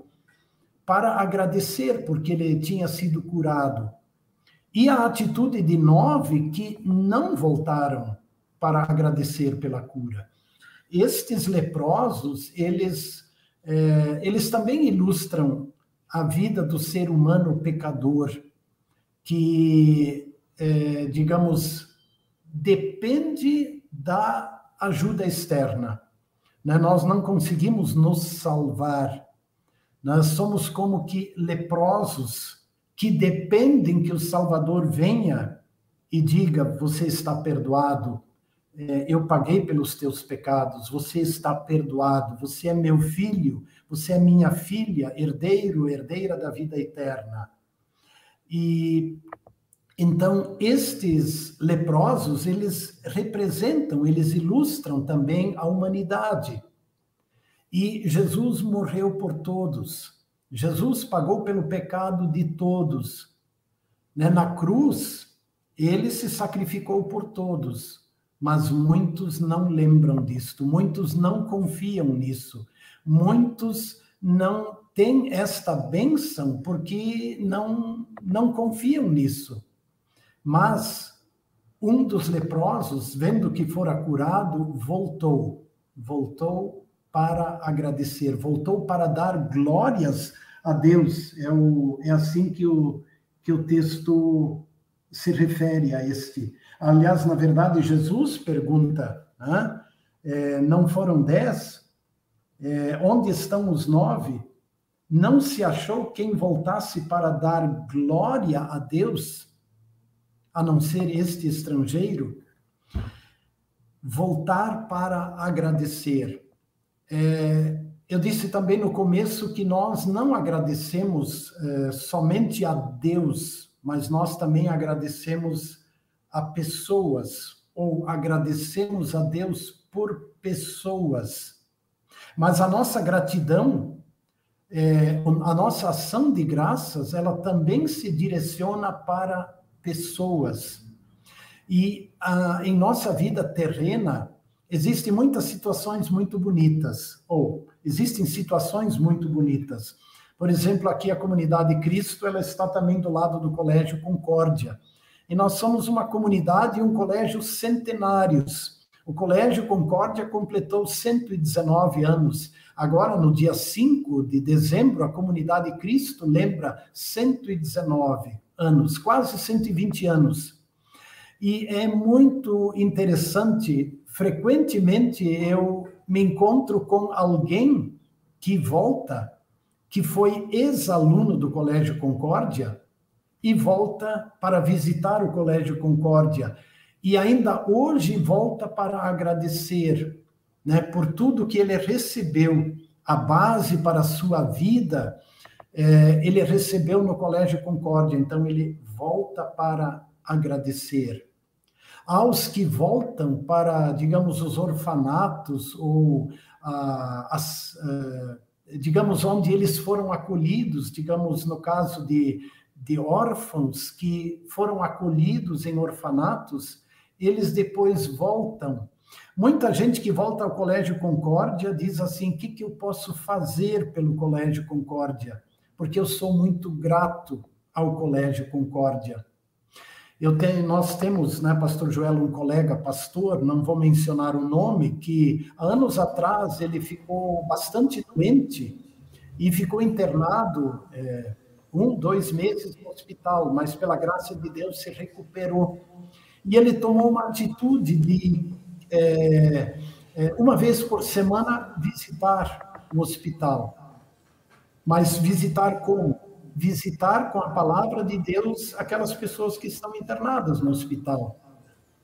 para agradecer, porque ele tinha sido curado. E a atitude de nove que não voltaram para agradecer pela cura. Estes leprosos, eles, é, eles também ilustram a vida do ser humano pecador que, é, digamos, depende da ajuda externa. Né? Nós não conseguimos nos salvar. Nós somos como que leprosos que dependem que o Salvador venha e diga: Você está perdoado, eu paguei pelos teus pecados, você está perdoado, você é meu filho, você é minha filha, herdeiro, herdeira da vida eterna. E então estes leprosos, eles representam, eles ilustram também a humanidade. E Jesus morreu por todos. Jesus pagou pelo pecado de todos. Né? Na cruz, ele se sacrificou por todos, mas muitos não lembram disto, muitos não confiam nisso, muitos não têm esta bênção porque não, não confiam nisso. Mas um dos leprosos, vendo que fora curado, voltou, voltou para agradecer, voltou para dar glórias a Deus. É, o, é assim que o, que o texto se refere a este. Aliás, na verdade, Jesus pergunta: é, não foram dez? é, onde estão os nove, não se achou quem voltasse para dar glória a Deus, a não ser este estrangeiro? Voltar para agradecer. É, eu disse também no começo que nós não agradecemos eh, somente a Deus, mas nós também agradecemos a pessoas, ou agradecemos a Deus por pessoas. Mas a nossa gratidão, eh, a nossa ação de graças, ela também se direciona para pessoas. E ah, em nossa vida terrena, existem muitas situações muito bonitas, ou existem situações muito bonitas. Por exemplo, aqui a comunidade Cristo, ela está também do lado do Colégio Concórdia. E nós somos uma comunidade e um colégio centenários. O Colégio Concórdia completou 119 anos. Agora, no dia 5 de dezembro, a comunidade Cristo lembra 119 anos, quase 120 anos. E é muito interessante, frequentemente eu me encontro com alguém que volta, que foi ex-aluno do Colégio Concórdia e volta para visitar o Colégio Concórdia e ainda hoje volta para agradecer, né, por tudo que ele recebeu, a base para a sua vida, é, ele recebeu no Colégio Concórdia, então ele volta para agradecer. Aos que voltam para, digamos, os orfanatos ou ah, as, ah, digamos, onde eles foram acolhidos, digamos, no caso de, de órfãos que foram acolhidos em orfanatos, eles depois voltam. Muita gente que volta ao Colégio Concórdia diz assim: o que, que eu posso fazer pelo Colégio Concórdia? Porque eu sou muito grato ao Colégio Concórdia. Tenho, nós temos, né, Pastor Joel, um colega pastor, não vou mencionar o nome, que anos atrás ele ficou bastante doente e ficou internado é, um, dois meses no hospital, mas pela graça de Deus se recuperou. E ele tomou uma atitude de, é, é, uma vez por semana, visitar o hospital. Mas visitar como? visitar com a palavra de Deus aquelas pessoas que estão internadas no hospital.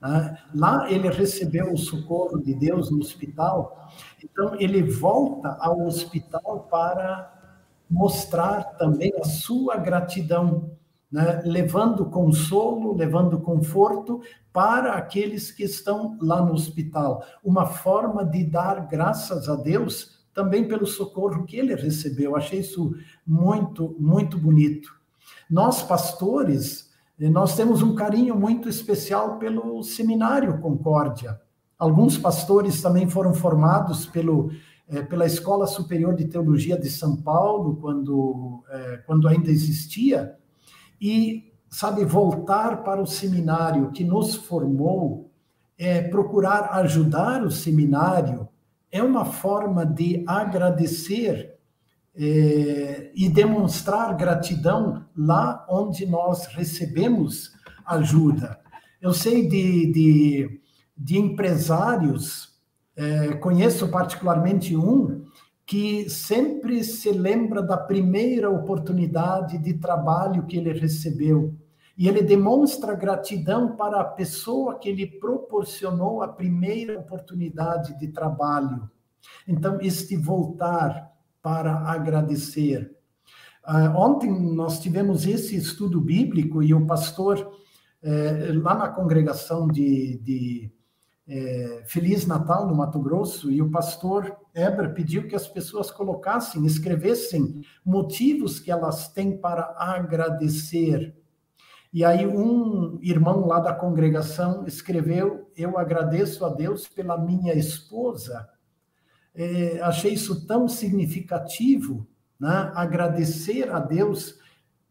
Né? Lá ele recebeu o socorro de Deus no hospital, então ele volta ao hospital para mostrar também a sua gratidão, né? levando consolo, levando conforto para aqueles que estão lá no hospital. Uma forma de dar graças a Deus também pelo socorro que ele recebeu. Achei isso muito, muito bonito. Nós, pastores, nós temos um carinho muito especial pelo Seminário Concórdia. Alguns pastores também foram formados pelo, eh, pela Escola Superior de Teologia de São Paulo, quando, eh, quando ainda existia, e, sabe, voltar para o seminário que nos formou, é, procurar ajudar o seminário é uma forma de agradecer é, e demonstrar gratidão lá onde nós recebemos ajuda. Eu sei de, de, de empresários, é, conheço particularmente um, que sempre se lembra da primeira oportunidade de trabalho que ele recebeu. E ele demonstra gratidão para a pessoa que lhe proporcionou a primeira oportunidade de trabalho. Então, este voltar para agradecer. Uh, ontem nós tivemos esse estudo bíblico e o pastor, eh, lá na congregação de, de eh, Feliz Natal, no Mato Grosso, e o pastor Eber pediu que as pessoas colocassem, escrevessem motivos que elas têm para agradecer e aí um irmão lá da congregação escreveu: Eu agradeço a Deus pela minha esposa. É, achei isso tão significativo, né? agradecer a Deus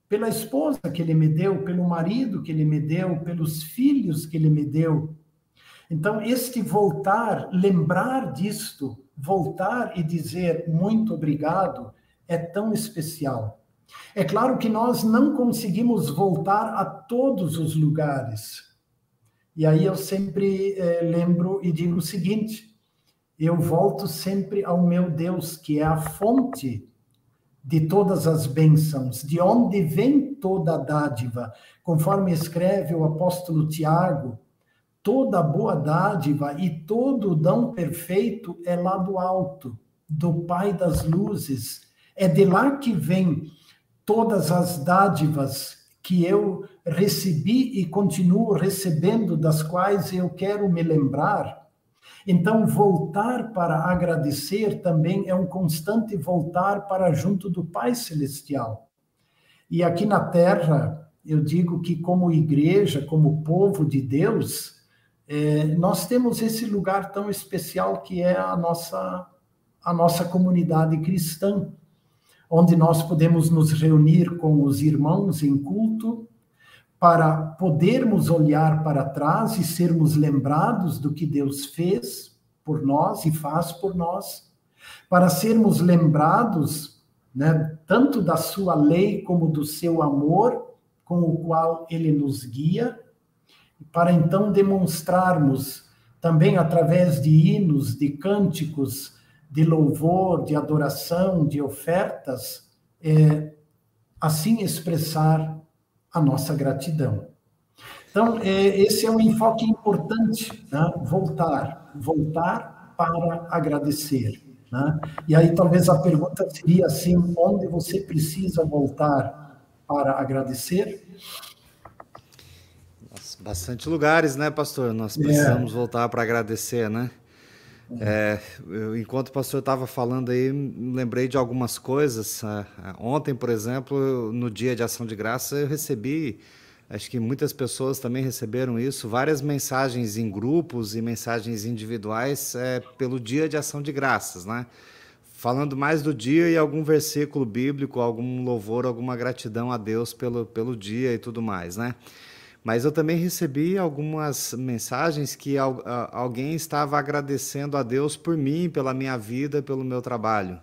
pela esposa que ele me deu, pelo marido que ele me deu, pelos filhos que ele me deu. Então, este voltar, lembrar disto, voltar e dizer muito obrigado, é tão especial. É claro que nós não conseguimos voltar a todos os lugares. E aí eu sempre eh, lembro e digo o seguinte: eu volto sempre ao meu Deus, que é a fonte de todas as bênçãos, de onde vem toda a dádiva. Conforme escreve o apóstolo Tiago, toda boa dádiva e todo dom perfeito é lá do alto, do Pai das luzes. É de lá que vem todas as dádivas que eu recebi e continuo recebendo, das quais eu quero me lembrar. Então, voltar para agradecer também é um constante voltar para junto do Pai Celestial. E aqui na Terra, eu digo que, como igreja, como povo de Deus, é, nós temos esse lugar tão especial que é a nossa, a nossa comunidade cristã, onde nós podemos nos reunir com os irmãos em culto, para podermos olhar para trás e sermos lembrados do que Deus fez por nós e faz por nós, para sermos lembrados né, tanto da sua lei como do seu amor, com o qual ele nos guia, para então demonstrarmos também através de hinos, de cânticos, de louvor, de adoração, de ofertas, é, assim expressar a nossa gratidão. Então, é, esse é um enfoque importante, né? voltar, voltar para agradecer. Né? E aí talvez a pergunta seria assim, onde você precisa voltar para agradecer? Bastante lugares, né, pastor? Nós precisamos é. voltar para agradecer, né? É, eu, enquanto o pastor estava falando aí, lembrei de algumas coisas. É, é, ontem, por exemplo, no dia de ação de graça, eu recebi, acho que muitas pessoas também receberam isso, várias mensagens em grupos e mensagens individuais é, pelo dia de ação de graças, né? Falando mais do dia e algum versículo bíblico, algum louvor, alguma gratidão a Deus pelo, pelo dia e tudo mais, né? Mas eu também recebi algumas mensagens que alguém estava agradecendo a Deus por mim, pela minha vida, pelo meu trabalho.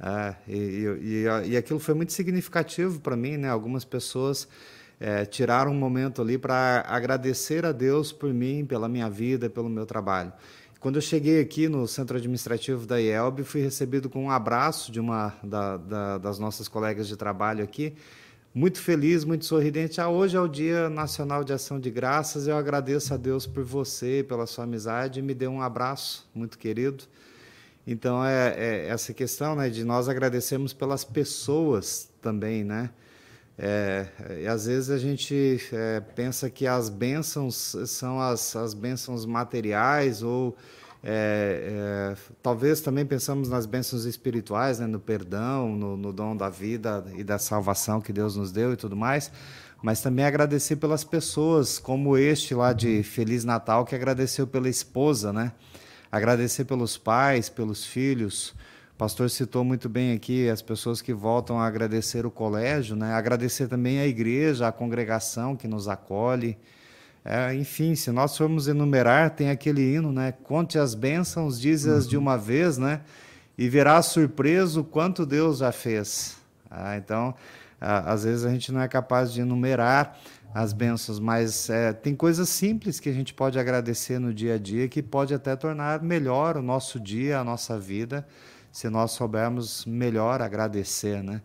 É, e, e, e, aquilo foi muito significativo para mim, né? Algumas pessoas é, tiraram um momento ali para agradecer a Deus por mim, pela minha vida, pelo meu trabalho. Quando eu cheguei aqui no centro administrativo da IELB, fui recebido com um abraço de uma da, da, das nossas colegas de trabalho aqui, muito feliz, muito sorridente. Ah, hoje é o Dia Nacional de Ação de Graças. Eu agradeço a Deus por você, pela sua amizade. Me deu um abraço muito querido. Então, é, é essa questão né, de nós agradecermos pelas pessoas também, né? É, e às vezes a gente é, pensa que as bênçãos são as, as bênçãos materiais ou é, é, talvez também pensamos nas bênçãos espirituais, né, no perdão, no, no, dom da vida e da salvação que Deus nos deu e tudo mais, mas também agradecer pelas pessoas, como este lá de Feliz Natal, que agradeceu pela esposa, né? Agradecer pelos pais, pelos filhos. O pastor citou muito bem aqui as pessoas que voltam a agradecer o colégio, né? Agradecer também a igreja, a congregação que nos acolhe. É, enfim, se nós formos enumerar, tem aquele hino, né? Conte as bênçãos, dize-as uhum. de uma vez, né? E verá surpreso quanto Deus já fez. Ah, então, às vezes a gente não é capaz de enumerar as bênçãos, mas é, tem coisas simples que a gente pode agradecer no dia a dia que pode até tornar melhor o nosso dia, a nossa vida, se nós soubermos melhor agradecer, né?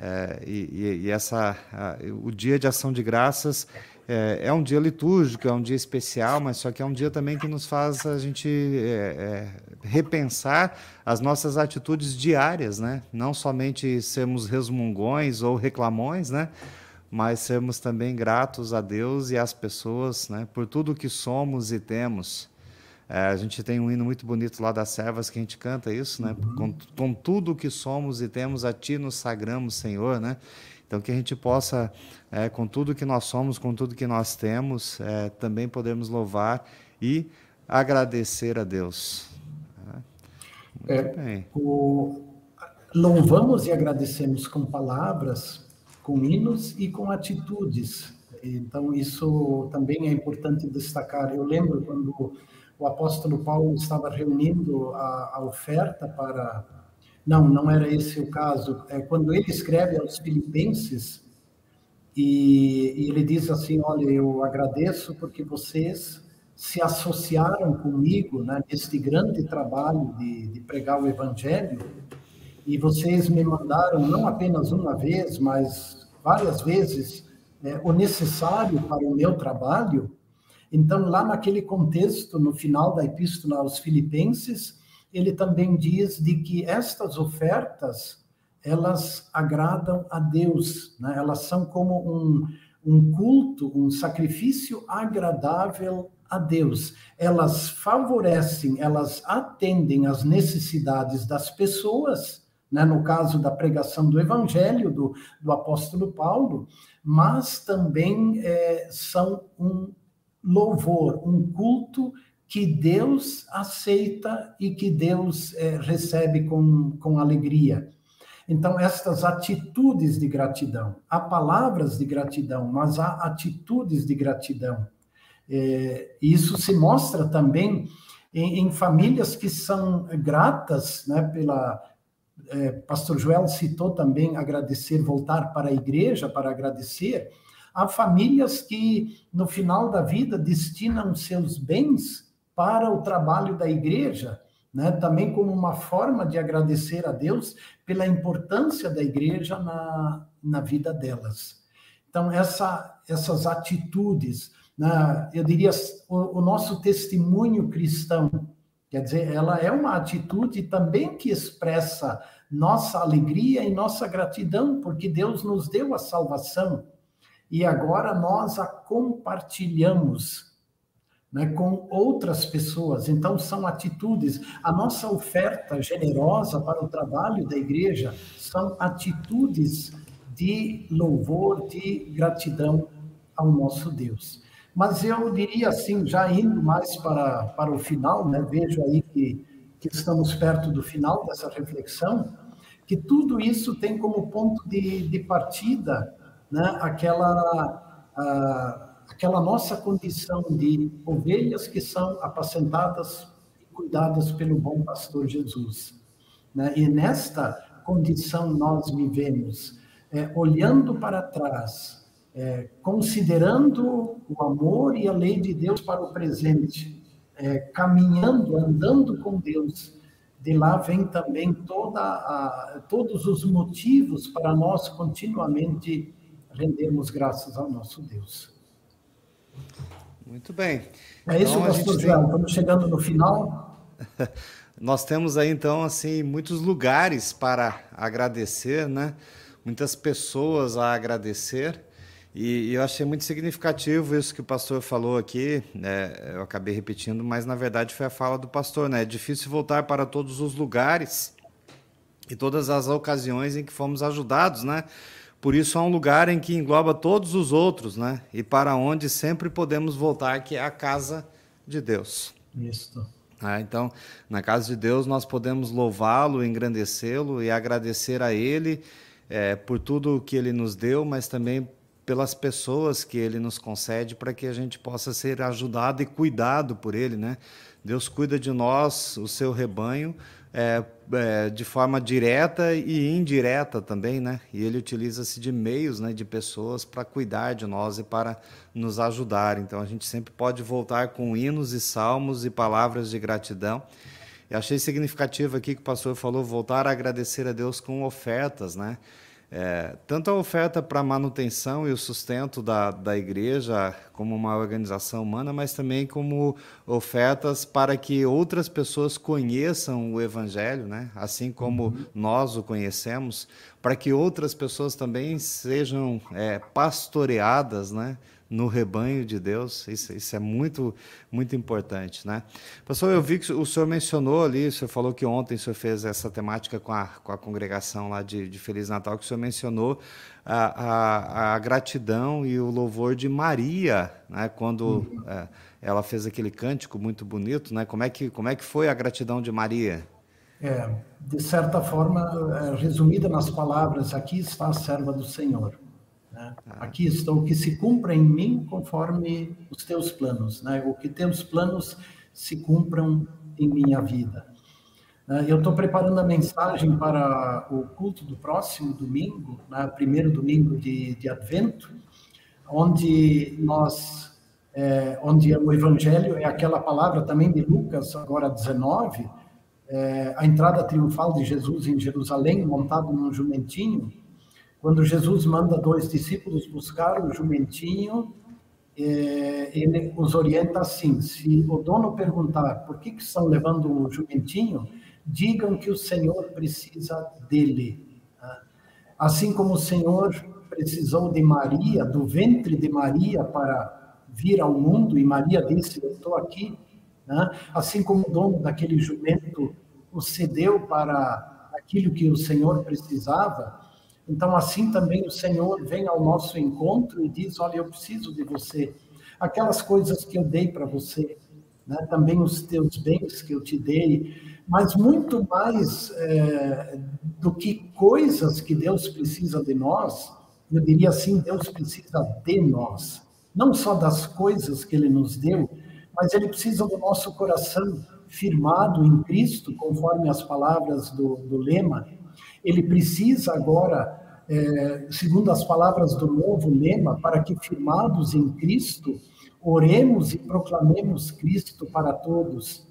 É, e, e, essa, a, o dia de ação de graças é, é, um dia litúrgico, é um dia especial, mas só que é um dia também que nos faz a gente é, é, repensar as nossas atitudes diárias, né? Não somente sermos resmungões ou reclamões, né? Mas sermos também gratos a Deus e às pessoas, né? Por tudo que somos e temos. É, a gente tem um hino muito bonito lá das servas que a gente canta isso, né? Com, com tudo que somos e temos, a Ti nos sagramos, Senhor, né? Então, que a gente possa, é, com tudo que nós somos, com tudo que nós temos, é, também podemos louvar e agradecer a Deus. É, é, bem. O, louvamos e agradecemos com palavras, com hinos e com atitudes. Então, isso também é importante destacar. Eu lembro quando o apóstolo Paulo estava reunindo a, a oferta para não, não era esse o caso. É quando ele escreve aos Filipenses e, e ele diz assim: Olha, eu agradeço porque vocês se associaram comigo né, neste grande trabalho de, de pregar o Evangelho e vocês me mandaram não apenas uma vez, mas várias vezes é, o necessário para o meu trabalho. Então, lá naquele contexto, no final da epístola aos Filipenses, ele também diz de que estas ofertas elas agradam a Deus, né? elas são como um, um culto, um sacrifício agradável a Deus. Elas favorecem, elas atendem às necessidades das pessoas, né? no caso da pregação do Evangelho do, do apóstolo Paulo, mas também é, são um louvor, um culto que Deus aceita e que Deus é, recebe com, com alegria. Então, estas atitudes de gratidão, há palavras de gratidão, mas há atitudes de gratidão. É, isso se mostra também em, em, famílias que são gratas, né, pela. É, Pastor Joel citou também agradecer, voltar para a igreja para agradecer. Há famílias que, no final da vida, destinam seus bens para o trabalho da igreja né? também como uma forma de agradecer a Deus pela importância da igreja na, na vida delas. Então, essa, essas atitudes, né? eu diria, o, o nosso testemunho cristão, quer dizer, ela é uma atitude também que expressa nossa alegria e nossa gratidão, porque Deus nos deu a salvação e agora nós a compartilhamos né, com outras pessoas. Então, são atitudes. A nossa oferta generosa para o trabalho da igreja são atitudes de louvor, de gratidão ao nosso Deus. Mas eu diria assim, já indo mais para, para o final, né, vejo aí que, que estamos perto do final dessa reflexão, que tudo isso tem como ponto de, de partida né, aquela. Aquela nossa condição de ovelhas que são apacentadas e cuidadas pelo bom pastor Jesus. Né? E nesta condição nós vivemos, é, olhando para trás, é, considerando o amor e a lei de Deus para o presente, é, caminhando, andando com Deus. De lá vem também toda a, todos os motivos para nós continuamente rendermos graças ao nosso Deus. Muito bem. É isso, então, pastor tem... João. Estamos chegando no final. Nós temos aí, então, assim, muitos lugares para agradecer, né? Muitas pessoas a agradecer. E, eu achei muito significativo isso que o pastor falou aqui. Né? Eu acabei repetindo, mas na verdade foi a fala do pastor, né? É difícil voltar para todos os lugares e todas as ocasiões em que fomos ajudados, né? Por isso há um lugar em que engloba todos os outros, né? E para onde sempre podemos voltar, que é a casa de Deus. Isso. Ah, então, na casa de Deus nós podemos louvá-lo, engrandecê-lo e agradecer a Ele é, por tudo o que Ele nos deu, mas também pelas pessoas que Ele nos concede para que a gente possa ser ajudado e cuidado por Ele, né? Deus cuida de nós, o seu rebanho, é, é, de forma direta e indireta também, né? E ele utiliza-se de meios, né, de pessoas para cuidar de nós e para nos ajudar. Então a gente sempre pode voltar com hinos e salmos e palavras de gratidão. Eu achei significativo aqui que o pastor falou voltar a agradecer a Deus com ofertas, né? É, tanto a oferta para a manutenção e o sustento da, da igreja como uma organização humana, mas também como ofertas para que outras pessoas conheçam o Evangelho, né? assim como uhum. nós o conhecemos, para que outras pessoas também sejam é, pastoreadas né? No rebanho de Deus. Isso, isso, é muito, muito importante, né? Pastor, eu vi que o senhor mencionou ali, o senhor falou que ontem o senhor fez essa temática com a, com a congregação lá de, de Feliz Natal, que o senhor mencionou a, a, a gratidão e o louvor de Maria, né? Quando uhum. é, ela fez aquele cântico muito bonito, né? Como é que, como é que foi a gratidão de Maria? É, de certa forma, é, resumida nas palavras, aqui está a serva do Senhor. Né? Aqui estou, que se cumpra em mim conforme os teus planos, né? o que teus planos se cumpram em minha vida. Né? Eu estou preparando a mensagem para o culto do próximo domingo, né? primeiro domingo de, de Advento, onde nós, é, onde o Evangelho é aquela palavra também de Lucas, agora 19, é, a entrada triunfal de Jesus em Jerusalém, montado num jumentinho, quando Jesus manda dois discípulos buscar o jumentinho é, ele os orienta assim: se o dono perguntar por que, que estão levando o jumentinho, digam que o Senhor precisa dele. Né? Assim como o Senhor precisou de Maria, do ventre de Maria, para vir ao mundo, e Maria disse: Eu estou aqui. Né? Assim como o dono daquele jumento o cedeu para aquilo que o Senhor precisava, então assim também o Senhor vem ao nosso encontro e diz: Olha, eu preciso de você. Aquelas coisas que eu dei para você, né? também os teus bens que eu te dei, mas muito mais é, do que coisas que Deus precisa de nós, eu diria assim: Deus precisa de nós. Não só das coisas que Ele nos deu, mas Ele precisa do nosso coração firmado em Cristo, conforme as palavras do, do lema. Ele precisa agora, é, segundo as palavras do novo lema, para que firmados em Cristo, oremos e proclamemos Cristo para todos.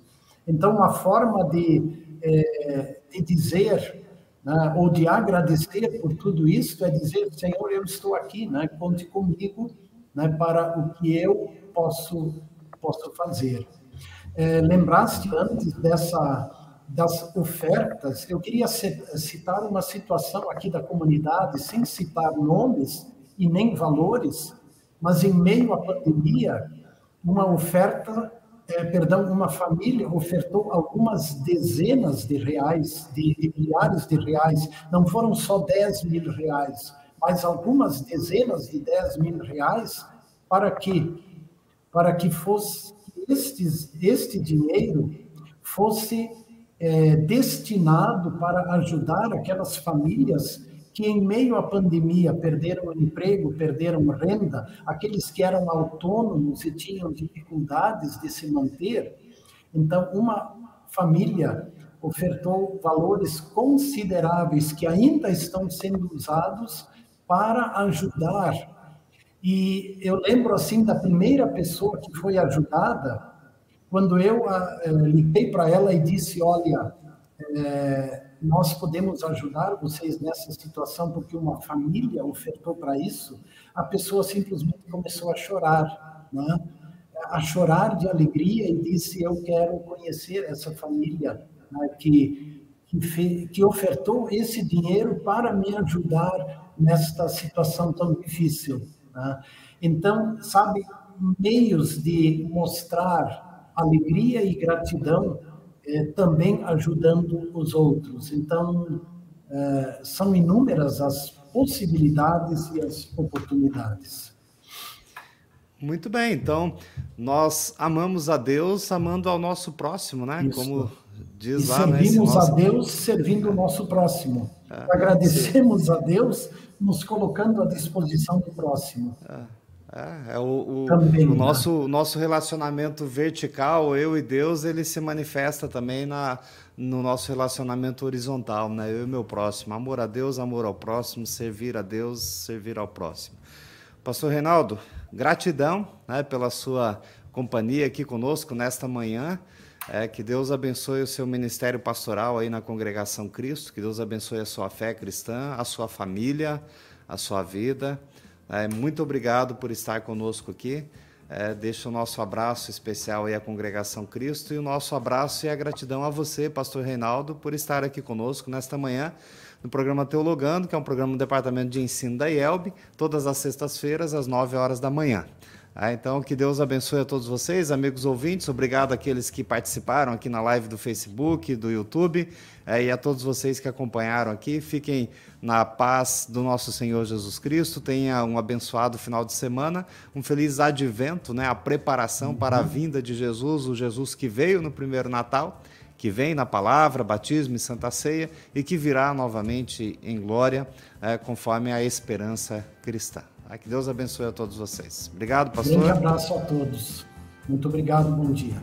Então, a forma de, é, de dizer né, ou de agradecer por tudo isso é dizer: Senhor, eu estou aqui, né, conte comigo né, para o que eu posso, posso fazer. É, lembraste antes dessa das ofertas, eu queria citar uma situação aqui da comunidade, sem citar nomes e nem valores, mas em meio à pandemia, uma oferta é, perdão, uma família ofertou algumas dezenas de reais, de, de, milhares de reais, não foram só 10 mil reais, mas algumas dezenas de 10 mil reais, para que, para que fosse estes, este dinheiro fosse é, destinado para ajudar aquelas famílias que, em meio à pandemia, perderam emprego, perderam renda, aqueles que eram autônomos e tinham dificuldades de se manter. Então, uma família ofertou valores consideráveis que ainda estão sendo usados para ajudar. E eu lembro assim da primeira pessoa que foi ajudada, quando eu uh, liguei para ela e disse: Olha, é, nós podemos ajudar vocês nessa situação porque uma família ofertou para isso, a pessoa simplesmente começou a chorar, né? a chorar de alegria e disse: Eu quero conhecer essa família né? que, que, que ofertou esse dinheiro para me ajudar nesta situação tão difícil. Né? Então, sabe, meios de mostrar alegria e gratidão é, também ajudando os outros. Então, é, são inúmeras as possibilidades e as oportunidades. Muito bem, então nós amamos a Deus amando ao nosso próximo, né? Isso. Como diz e lá, servimos né? Servimos a Deus servindo o nosso próximo. É, Agradecemos a Deus nos colocando à disposição do próximo. É. É, é o, o, também, o né? nosso, né? nosso relacionamento vertical, eu e Deus, ele se manifesta também na, no nosso relacionamento horizontal, né? Eu e meu próximo. Amor a Deus, amor ao próximo, servir a Deus, servir ao próximo. Pastor Reinaldo, gratidão né, pela sua companhia aqui conosco nesta manhã. É, que Deus abençoe o seu ministério pastoral aí na Congregação Cristo, que Deus abençoe a sua fé cristã, a sua família, a sua vida. É, muito obrigado por estar conosco aqui. É, deixa o nosso abraço especial aí à Congregação Cristo e o nosso abraço e a gratidão a você, Pastor Reinaldo, por estar aqui conosco nesta manhã no programa Teologando, que é um programa do Departamento de Ensino da IELB, todas as sextas-feiras, às 9 horas da manhã. Ah, então, que Deus abençoe a todos vocês, amigos ouvintes. Obrigado àqueles que participaram aqui na live do Facebook, do YouTube, eh, e a todos vocês que acompanharam aqui. Fiquem na paz do nosso Senhor Jesus Cristo. Tenha um abençoado final de semana, um feliz advento, né? a preparação para a vinda de Jesus, o Jesus que veio no primeiro Natal, que vem na palavra, batismo e santa ceia, e que virá novamente em glória, eh, conforme a esperança cristã. Que Deus abençoe a todos vocês. Obrigado, pastor. Um abraço a todos. Muito obrigado, bom dia.